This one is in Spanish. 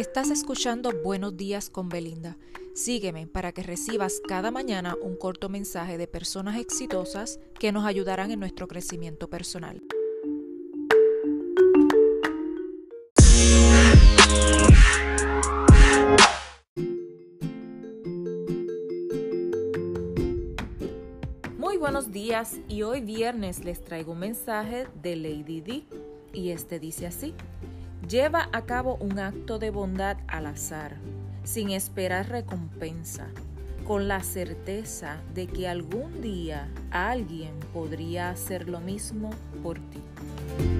Estás escuchando Buenos días con Belinda. Sígueme para que recibas cada mañana un corto mensaje de personas exitosas que nos ayudarán en nuestro crecimiento personal. Muy buenos días y hoy viernes les traigo un mensaje de Lady D y este dice así. Lleva a cabo un acto de bondad al azar, sin esperar recompensa, con la certeza de que algún día alguien podría hacer lo mismo por ti.